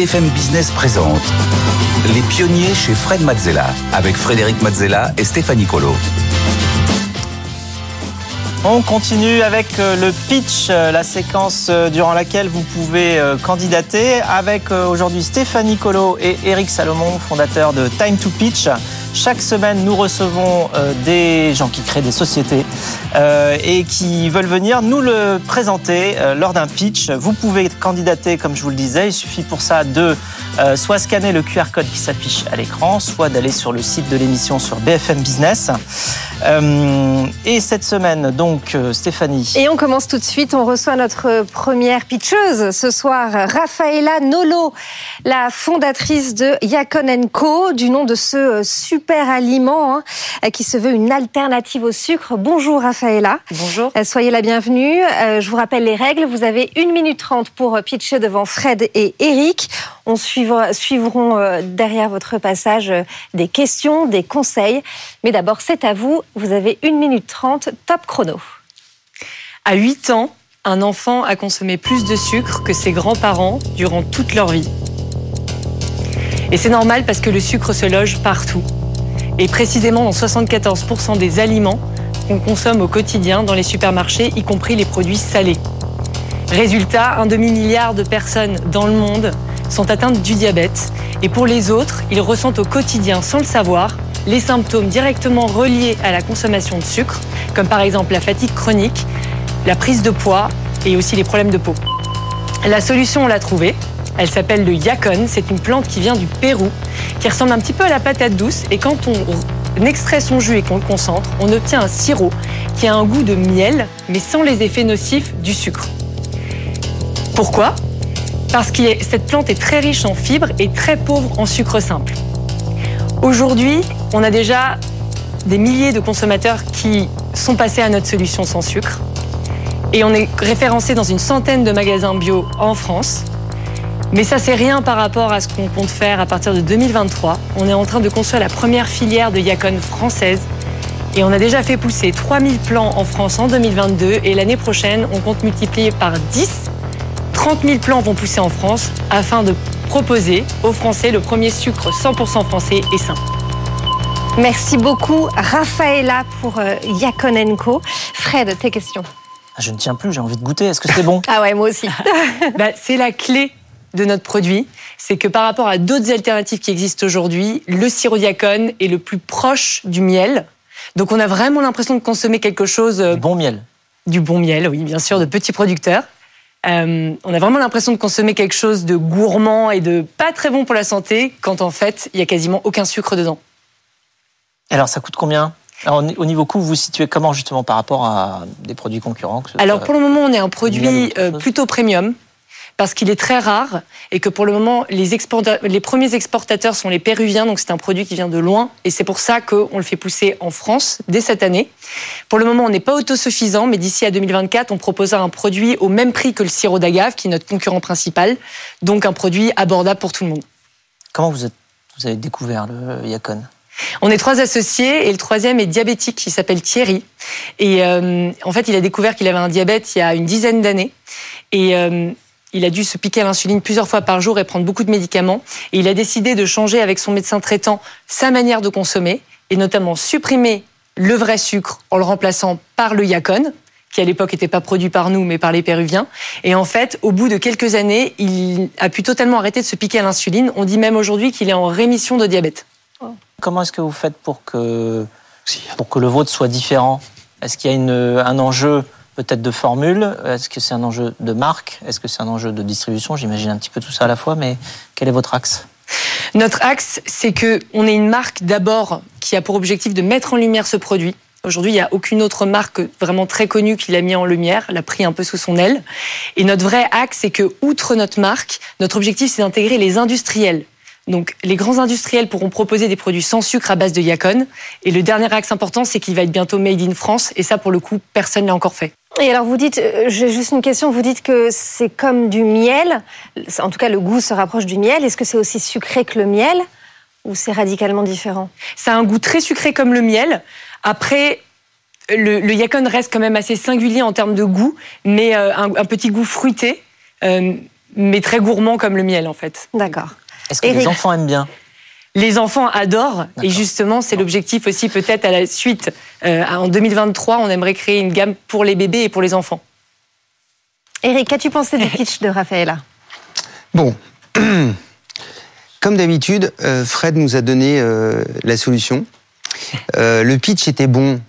BFM Business présente Les pionniers chez Fred Mazzella avec Frédéric Mazzella et Stéphanie Colo. On continue avec euh, le pitch, euh, la séquence euh, durant laquelle vous pouvez candidater avec aujourd'hui Stéphanie Colo et Eric Salomon, fondateurs de Time to Pitch. Chaque semaine, nous recevons des gens qui créent des sociétés et qui veulent venir nous le présenter lors d'un pitch. Vous pouvez candidater, comme je vous le disais. Il suffit pour ça de soit scanner le QR code qui s'affiche à l'écran, soit d'aller sur le site de l'émission sur BFM Business. et cette semaine, donc, euh, Stéphanie. Et on commence tout de suite. On reçoit notre première pitcheuse ce soir, Rafaela Nolo, la fondatrice de Yakon Co, du nom de ce euh, super aliment hein, qui se veut une alternative au sucre. Bonjour Rafaela. Bonjour. Euh, soyez la bienvenue. Je vous rappelle les règles. Vous avez une minute trente pour pitcher devant Fred et Eric. On suivra, suivront derrière votre passage des questions, des conseils. Mais d'abord, c'est à vous. Vous avez une minute trente, top chrono. À 8 ans, un enfant a consommé plus de sucre que ses grands-parents durant toute leur vie. Et c'est normal parce que le sucre se loge partout. Et précisément dans 74% des aliments qu'on consomme au quotidien dans les supermarchés, y compris les produits salés. Résultat, un demi-milliard de personnes dans le monde sont atteintes du diabète. Et pour les autres, ils ressentent au quotidien, sans le savoir, les symptômes directement reliés à la consommation de sucre, comme par exemple la fatigue chronique, la prise de poids et aussi les problèmes de peau. La solution, on l'a trouvée. Elle s'appelle le yacon. C'est une plante qui vient du Pérou, qui ressemble un petit peu à la patate douce. Et quand on extrait son jus et qu'on le concentre, on obtient un sirop qui a un goût de miel, mais sans les effets nocifs du sucre. Pourquoi? Parce que cette plante est très riche en fibres et très pauvre en sucre simple. Aujourd'hui, on a déjà des milliers de consommateurs qui sont passés à notre solution sans sucre. Et on est référencé dans une centaine de magasins bio en France. Mais ça, c'est rien par rapport à ce qu'on compte faire à partir de 2023. On est en train de construire la première filière de Yacon française. Et on a déjà fait pousser 3000 plants en France en 2022. Et l'année prochaine, on compte multiplier par 10. 30 000 plants vont pousser en France afin de proposer aux Français le premier sucre 100% français et sain. Merci beaucoup, Rafaela, pour euh, Yakonenko. Fred, tes questions ah, je ne tiens plus, j'ai envie de goûter. Est-ce que c'est bon? Ah ouais, moi aussi. bah, c'est la clé de notre produit, c'est que par rapport à d'autres alternatives qui existent aujourd'hui, le sirop diacone est le plus proche du miel. Donc on a vraiment l'impression de consommer quelque chose... Euh, du bon miel. Du bon miel, oui, bien sûr, de petits producteurs. Euh, on a vraiment l'impression de consommer quelque chose de gourmand et de pas très bon pour la santé, quand en fait, il y a quasiment aucun sucre dedans. Alors ça coûte combien? Alors, au niveau coût, vous vous situez comment justement par rapport à des produits concurrents Alors pour le moment, on est un produit euh, plutôt premium parce qu'il est très rare et que pour le moment, les, les premiers exportateurs sont les Péruviens, donc c'est un produit qui vient de loin et c'est pour ça qu'on le fait pousser en France dès cette année. Pour le moment, on n'est pas autosuffisant, mais d'ici à 2024, on proposera un produit au même prix que le sirop d'agave, qui est notre concurrent principal, donc un produit abordable pour tout le monde. Comment vous, êtes, vous avez découvert le Yacon? On est trois associés et le troisième est diabétique, il s'appelle Thierry. Et euh, en fait, il a découvert qu'il avait un diabète il y a une dizaine d'années. Et euh, il a dû se piquer à l'insuline plusieurs fois par jour et prendre beaucoup de médicaments. Et il a décidé de changer avec son médecin traitant sa manière de consommer et notamment supprimer le vrai sucre en le remplaçant par le yacon qui à l'époque n'était pas produit par nous mais par les Péruviens. Et en fait, au bout de quelques années, il a pu totalement arrêter de se piquer à l'insuline. On dit même aujourd'hui qu'il est en rémission de diabète. Comment est-ce que vous faites pour que, pour que le vôtre soit différent? Est-ce qu'il y a une, un enjeu peut-être de formule Est-ce que c'est un enjeu de marque? Est-ce que c'est un enjeu de distribution? J'imagine un petit peu tout ça à la fois, mais quel est votre axe? Notre axe, c'est que on est une marque d'abord qui a pour objectif de mettre en lumière ce produit. Aujourd'hui, il n'y a aucune autre marque vraiment très connue qui l'a mis en lumière, l'a pris un peu sous son aile. Et notre vrai axe, c'est que, outre notre marque, notre objectif, c'est d'intégrer les industriels donc, les grands industriels pourront proposer des produits sans sucre à base de yacon. Et le dernier axe important, c'est qu'il va être bientôt made in France. Et ça, pour le coup, personne n'a encore fait. Et alors, vous dites, euh, j'ai juste une question, vous dites que c'est comme du miel. En tout cas, le goût se rapproche du miel. Est-ce que c'est aussi sucré que le miel ou c'est radicalement différent? Ça a un goût très sucré comme le miel. Après, le, le yacon reste quand même assez singulier en termes de goût, mais euh, un, petit goût fruité. Euh, mais très gourmand comme le miel en fait. D'accord. Est-ce que les enfants aiment bien? Les enfants adorent et justement c'est l'objectif aussi peut-être à la suite. Euh, en 2023, on aimerait créer une gamme pour les bébés et pour les enfants. Eric, qu'as-tu pensé du pitch de Raphaëla Bon, comme d'habitude, euh, Fred nous a donné euh, la solution. le pitch était bon,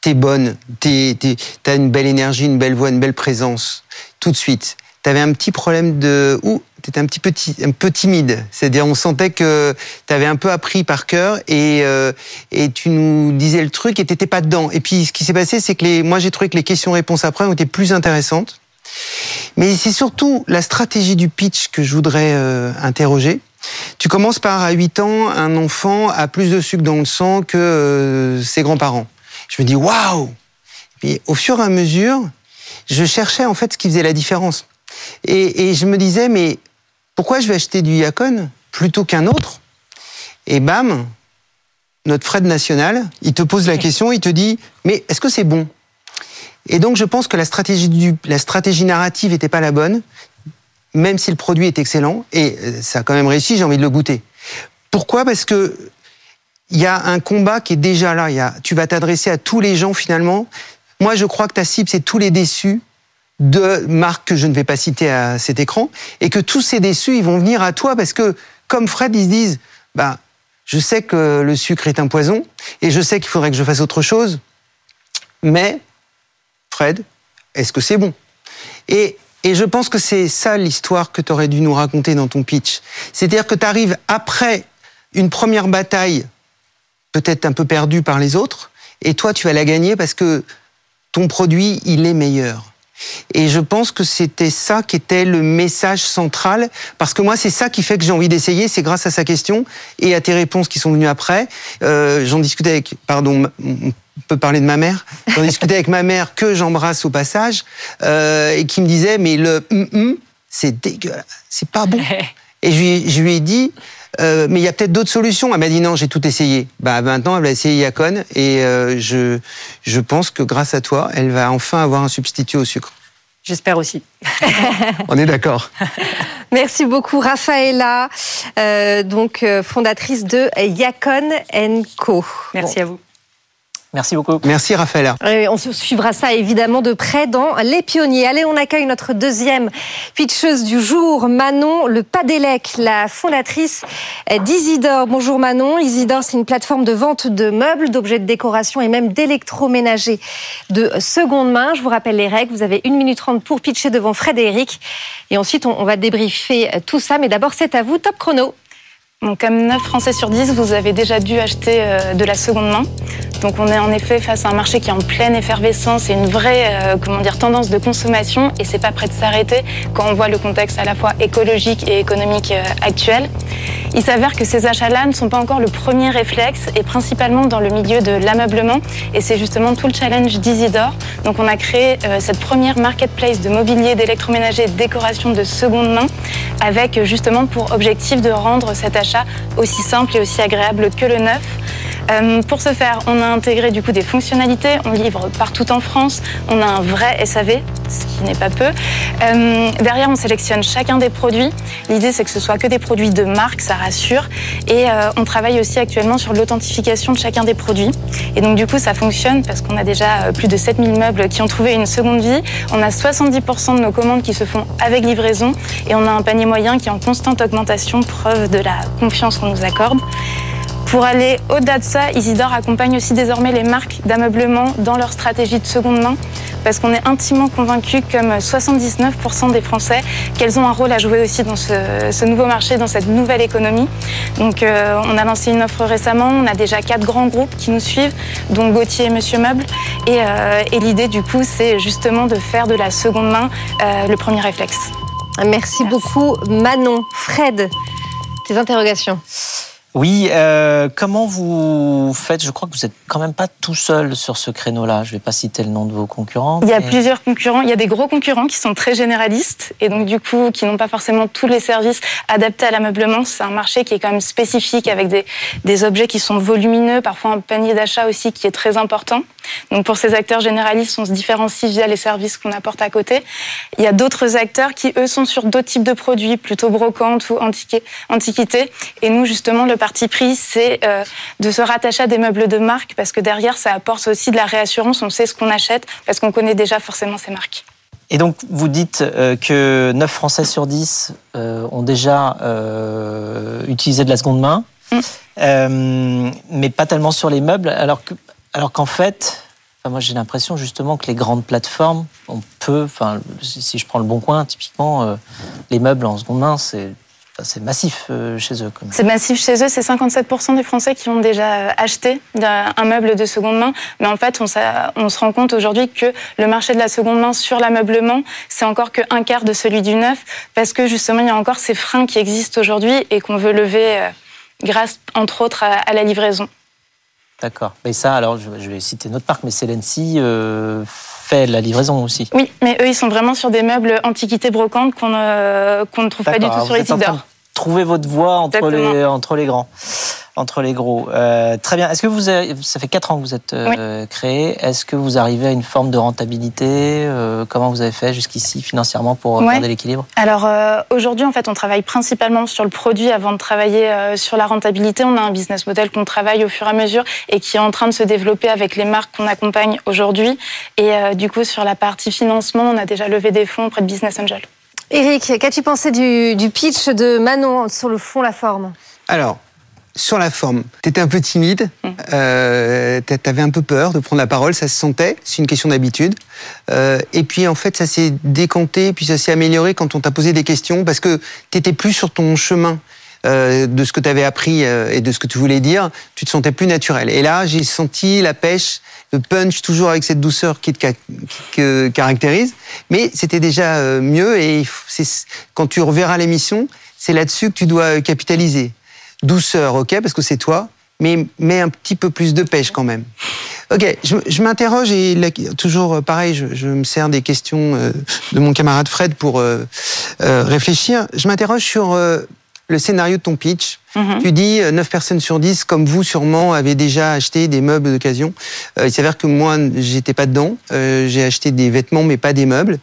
t'es bonne, t'as une belle énergie, une belle voix, une belle présence, tout de suite tu avais un petit problème de... Ouh, tu un petit peu, un peu timide. C'est-à-dire, on sentait que tu avais un peu appris par cœur et, euh, et tu nous disais le truc et tu pas dedans. Et puis, ce qui s'est passé, c'est que les, moi, j'ai trouvé que les questions-réponses après ont été plus intéressantes. Mais c'est surtout la stratégie du pitch que je voudrais euh, interroger. Tu commences par, à 8 ans, un enfant a plus de sucre dans le sang que euh, ses grands-parents. Je me dis, waouh Et au fur et à mesure, je cherchais en fait ce qui faisait la différence. Et, je me disais, mais pourquoi je vais acheter du Yacon plutôt qu'un autre? Et bam, notre Fred national, il te pose la question, il te dit, mais est-ce que c'est bon? Et donc je pense que la stratégie, du, la stratégie narrative n'était pas la bonne, même si le produit est excellent, et euh, ça a quand même réussi, j'ai envie de le goûter. Pourquoi? Parce que il y a un combat qui est déjà là. Il y a, tu vas t'adresser à tous les gens finalement. Moi, je crois que ta cible, c'est tous les déçus de marques que je ne vais pas citer à cet écran, et que tous ces déçus, ils vont venir à toi parce que, comme Fred, ils se disent, bah, je sais que le sucre est un poison, et je sais qu'il faudrait que je fasse autre chose, mais, Fred, est-ce que c'est bon? Et, et je pense que c'est ça l'histoire que tu aurais dû nous raconter dans ton pitch. C'est-à-dire que tu arrives après une première bataille, peut-être un peu perdue par les autres, et toi, tu vas la gagner parce que ton produit, il est meilleur. Et je pense que c'était ça qui était le message central, parce que moi, c'est ça qui fait que j'ai envie d'essayer, c'est grâce à sa question et à tes réponses qui sont venues après. Euh, j'en discutais avec, pardon, on peut parler de ma mère. J'en discutais avec ma mère que j'embrasse au passage euh, et qui me disait mais le hum, hum, c'est dégueulasse, c'est pas bon. Et je lui, je lui ai dit, euh, mais il y a peut-être d'autres solutions. Elle m'a dit non, j'ai tout essayé. Bah maintenant, elle va essayer Yacon et euh, je, je pense que grâce à toi, elle va enfin avoir un substitut au sucre. J'espère aussi. On est d'accord. Merci beaucoup, Raphaëla, euh, donc fondatrice de Yacon Co. Merci à vous. Merci beaucoup. Merci Raphaël. on suivra ça évidemment de près dans Les Pionniers. Allez, on accueille notre deuxième pitcheuse du jour, Manon Le Padélec, la fondatrice d'Isidore. Bonjour Manon. Isidore, c'est une plateforme de vente de meubles, d'objets de décoration et même d'électroménager de seconde main. Je vous rappelle les règles. Vous avez une minute trente pour pitcher devant Fred et Eric. Et ensuite, on va débriefer tout ça. Mais d'abord, c'est à vous. Top chrono comme 9 Français sur 10, vous avez déjà dû acheter euh, de la seconde main. Donc on est en effet face à un marché qui est en pleine effervescence et une vraie euh, tendance de consommation et c'est pas prêt de s'arrêter quand on voit le contexte à la fois écologique et économique euh, actuel. Il s'avère que ces achats-là ne sont pas encore le premier réflexe et principalement dans le milieu de l'ameublement et c'est justement tout le challenge d'Isidore. Donc on a créé cette première marketplace de mobilier, d'électroménager et de décoration de seconde main avec justement pour objectif de rendre cet achat aussi simple et aussi agréable que le neuf. Euh, pour ce faire, on a intégré du coup des fonctionnalités. On livre partout en France. On a un vrai SAV, ce qui n'est pas peu. Euh, derrière, on sélectionne chacun des produits. L'idée, c'est que ce soit que des produits de marque, ça rassure. Et euh, on travaille aussi actuellement sur l'authentification de chacun des produits. Et donc, du coup, ça fonctionne parce qu'on a déjà plus de 7000 meubles qui ont trouvé une seconde vie. On a 70% de nos commandes qui se font avec livraison. Et on a un panier moyen qui est en constante augmentation, preuve de la confiance qu'on nous accorde. Pour aller au-delà de ça, Isidore accompagne aussi désormais les marques d'ameublement dans leur stratégie de seconde main parce qu'on est intimement convaincu, comme 79% des Français, qu'elles ont un rôle à jouer aussi dans ce, nouveau marché, dans cette nouvelle économie. Donc euh, on a lancé une offre récemment, on a déjà quatre grands groupes qui nous suivent, dont Gauthier et Monsieur Meuble. Et, euh, l'idée du coup, c'est justement de faire de la seconde main euh, le premier réflexe. Merci, Merci beaucoup Manon. Fred, tes interrogations Oui, euh, comment vous faites? Je crois que vous êtes quand même pas tout seul sur ce créneau-là. Je vais pas citer le nom de vos concurrents. Il y a mais- plusieurs concurrents. Il y a des gros concurrents qui sont très généralistes et donc du coup qui n'ont pas forcément tous les services adaptés à l'ameublement. C'est un marché qui est quand même spécifique avec des, des objets qui sont volumineux, parfois un panier d'achat aussi qui est très important. Donc pour ces acteurs généralistes, on se différencie via les services qu'on apporte à côté. Il y a d'autres acteurs qui eux sont sur d'autres types de produits, plutôt brocantes ou antiquités. Et nous justement le parti pris, c'est euh, de se rattacher à des meubles de marque parce que derrière ça apporte aussi de la réassurance. On sait ce qu'on achète parce qu'on connaît déjà forcément ces marques. Et donc, vous dites euh, que 9 Français sur 10 euh, ont déjà utilisé de la seconde main, Mm. Mais pas tellement sur les meubles, alors que, alors qu'en fait, moi j'ai l'impression justement que les grandes plateformes, on peut, enfin, si je prends le Bon Coin, typiquement, euh, les meubles en seconde main, c'est c'est massif euh, chez eux. C'est massif chez eux, c'est 57% des Français qui ont déjà acheté un meuble de seconde main. Mais en fait, on, se rend compte aujourd'hui que le marché de la seconde main sur l'ameublement, c'est encore que un quart de celui du neuf, parce que justement, il y a encore ces freins qui existent aujourd'hui et qu'on veut lever euh, grâce, entre autres, à, la livraison. D'accord. Mais ça, alors, je, vais citer notre parc, mais Celency euh, fait la livraison aussi. Oui, mais eux, ils sont vraiment sur des meubles antiquités brocantes qu'on ne, qu'on ne trouve pas du tout sur les d'or. Trouver votre voie entre Exactement. les, entre les grands, entre les gros. Euh, très bien. Est-ce que vous avez, ça fait quatre ans que vous êtes euh, créé. Est-ce que vous arrivez à une forme de rentabilité Euh, Comment vous avez fait jusqu'ici financièrement pour Ouais. garder l'équilibre? Alors euh, aujourd'hui, en fait, on travaille principalement sur le produit avant de travailler euh, sur la rentabilité. On a un business model qu'on travaille au fur et à mesure et qui est en train de se développer avec les marques qu'on accompagne aujourd'hui. Et euh, du coup, sur la partie financement, on a déjà levé des fonds auprès de Business Angel. Eric, qu'as-tu pensé du, du pitch de Manon sur le fond, la forme? Alors, sur la forme, tu étais un peu timide, Mm. euh, tu avais un peu peur de prendre la parole, ça se sentait, c'est une question d'habitude. Euh, et puis en fait, ça s'est décanté, puis ça s'est amélioré quand on t'a posé des questions, parce que tu étais plus sur ton chemin. euh, de ce que tu avais appris euh, et de ce que tu voulais dire, tu te sentais plus naturel. Et là, j'ai senti la pêche, le punch, toujours avec cette douceur qui te qui te caractérise. Mais c'était déjà euh, mieux et quand tu reverras l'émission, c'est là-dessus que tu dois capitaliser. Douceur, ok, parce que c'est toi, mais, mais un petit peu plus de pêche quand même. Ok, je, je m'interroge et là, toujours euh, pareil, je, je me sers des questions euh, de mon camarade Fred pour euh, euh, réfléchir. Je m'interroge sur le scénario de ton pitch. Mhm. Tu dis euh, 9 personnes sur 10, comme vous sûrement, avez déjà acheté des meubles d'occasion. Il s'avère que moi, j'étais pas dedans. J'ai acheté des vêtements, mais pas des meubles.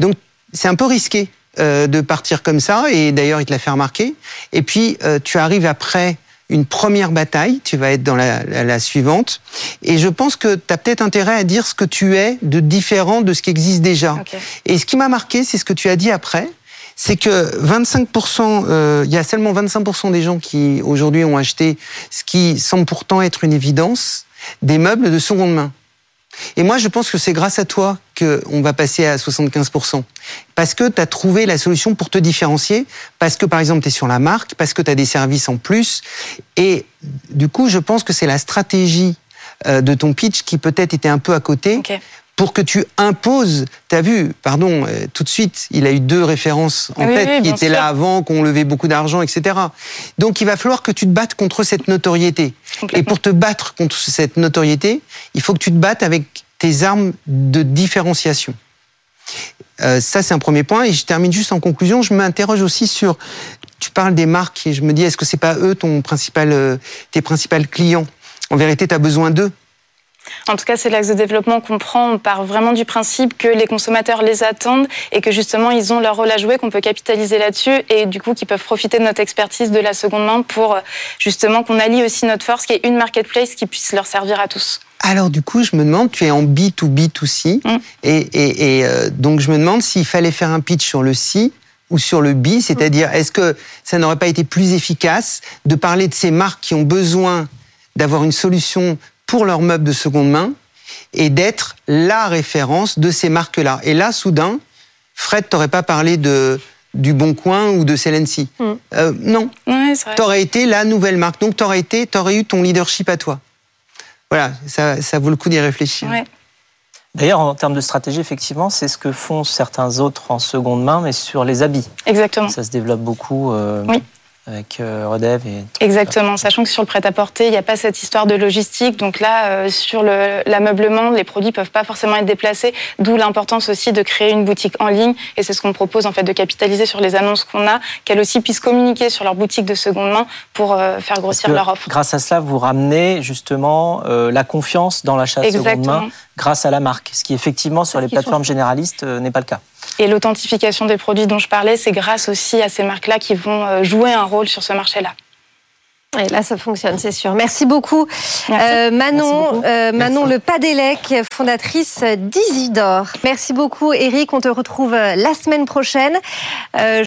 Donc, c'est un peu risqué euh, de partir comme ça. Et d'ailleurs, il te l'a fait remarquer. Et puis, euh, tu arrives après une première bataille. Tu vas être dans la, la- la suivante. Et je pense que tu as peut-être intérêt à dire ce que tu es de différent de ce qui existe déjà. Et ce qui m'a marqué, c'est ce que tu as dit après. C'est que 25%, euh, il y a seulement 25% des gens qui aujourd'hui ont acheté ce qui semble pourtant être une évidence, des meubles de seconde main. Et moi, je pense que c'est grâce à toi qu'on va passer à 75%. Parce que tu as trouvé la solution pour te différencier, parce que par exemple, tu es sur la marque, parce que tu as des services en plus. Et du coup, je pense que c'est la stratégie euh, de ton pitch qui peut-être était un peu à côté pour que tu imposes. Tu as vu, pardon, euh, tout de suite, il a eu deux références en Oui, tête oui, qui étaient là avant, qu'on levait beaucoup d'argent, etc. Donc il va falloir que tu te battes contre cette notoriété. Et pour te battre contre cette notoriété, il faut que tu te battes avec tes armes de différenciation. Euh, ça, c'est un premier point. Et je termine juste en conclusion. Je m'interroge aussi sur. Tu parles des marques et je me dis, est-ce que c'est pas eux ton principal, euh, tes principaux clients? En vérité, tu as besoin d'eux. En tout cas, c'est l'axe de développement qu'on prend. On part vraiment du principe que les consommateurs les attendent et que justement, ils ont leur rôle à jouer, qu'on peut capitaliser là-dessus et du coup, qu'ils peuvent profiter de notre expertise de la seconde main pour euh, justement qu'on allie aussi notre force, qui est une marketplace qui puisse leur servir à tous. Alors du coup, je me demande, tu es en B2B2C, Mm. et, et, et, euh, donc je me demande s'il fallait faire un pitch sur le C ou sur le B, c'est-à-dire est-ce que ça n'aurait pas été plus efficace de parler de ces marques qui ont besoin d'avoir une solution pour leurs meubles de seconde main et d'être la référence de ces marques-là. Et là, soudain, Fred, t'aurais pas parlé de du Bon Coin ou de Celency. Mm. Euh, non, vrai. t'aurais été la nouvelle marque. Donc t'aurais été, t'aurais eu ton leadership à toi. Voilà, ça, ça vaut le coup d'y réfléchir. Ouais. D'ailleurs, en termes de stratégie, effectivement, c'est ce que font certains autres en seconde main, mais sur les habits. Exactement. Ça se développe beaucoup. euh, Oui. Avec euh, Redev et Exactement, sachant que sur le prêt-à-porter, il n'y a pas cette histoire de logistique. Donc là, euh, sur le- l'ameublement, les produits ne peuvent pas forcément être déplacés, d'où l'importance aussi de créer une boutique en ligne. Et c'est ce qu'on propose en fait, de capitaliser sur les annonces qu'on a, qu'elles aussi puissent communiquer sur leur boutique de seconde main pour euh, faire grossir leur offre. Grâce à cela, vous ramenez justement euh, la confiance dans l'achat seconde Exactement. main grâce à la marque, ce qui effectivement sur les plateformes généralistes euh, n'est pas le cas. Et l'authentification des produits dont je parlais, c'est grâce aussi à ces marques-là qui vont euh, jouer un rôle sur ce marché-là. Et là, ça fonctionne, c'est sûr. Merci beaucoup, Merci. Euh, Manon, Merci beaucoup. euh, Manon Merci. Le Padelec, fondatrice d'Isidore. Merci beaucoup, Eric. On te retrouve la semaine prochaine. Euh,